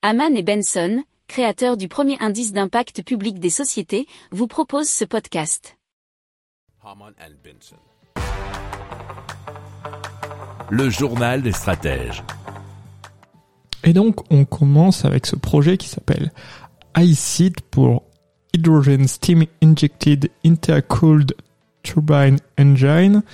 Haman et Benson, créateurs du premier indice d'impact public des sociétés, vous proposent ce podcast. Le journal des stratèges. Et donc, on commence avec ce projet qui s'appelle iSeed pour Hydrogen Steam Injected Intercooled Turbine Engine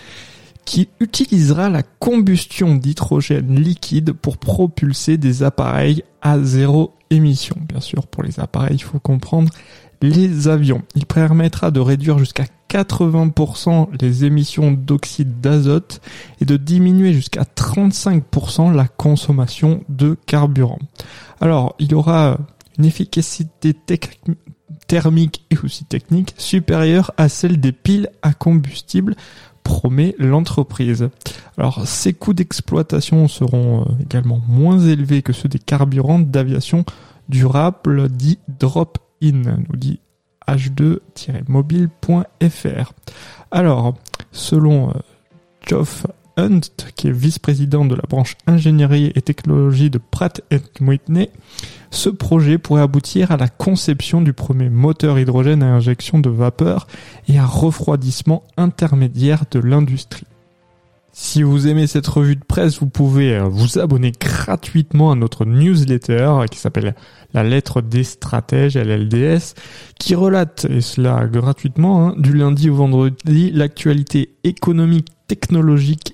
qui utilisera la combustion d'hydrogène liquide pour propulser des appareils à zéro émission. Bien sûr, pour les appareils, il faut comprendre les avions. Il permettra de réduire jusqu'à 80% les émissions d'oxyde d'azote et de diminuer jusqu'à 35% la consommation de carburant. Alors, il aura une efficacité thermique et aussi technique supérieure à celle des piles à combustible promet l'entreprise. Alors ces coûts d'exploitation seront euh, également moins élevés que ceux des carburants d'aviation durable dit drop-in, nous dit h2-mobile.fr. Alors, selon euh, Geoff Hunt, qui est vice-président de la branche ingénierie et technologie de Pratt Whitney, ce projet pourrait aboutir à la conception du premier moteur hydrogène à injection de vapeur et à refroidissement intermédiaire de l'industrie. Si vous aimez cette revue de presse, vous pouvez euh, vous abonner gratuitement à notre newsletter qui s'appelle La lettre des stratèges, LLDS, qui relate, et cela gratuitement, hein, du lundi au vendredi, l'actualité économique, technologique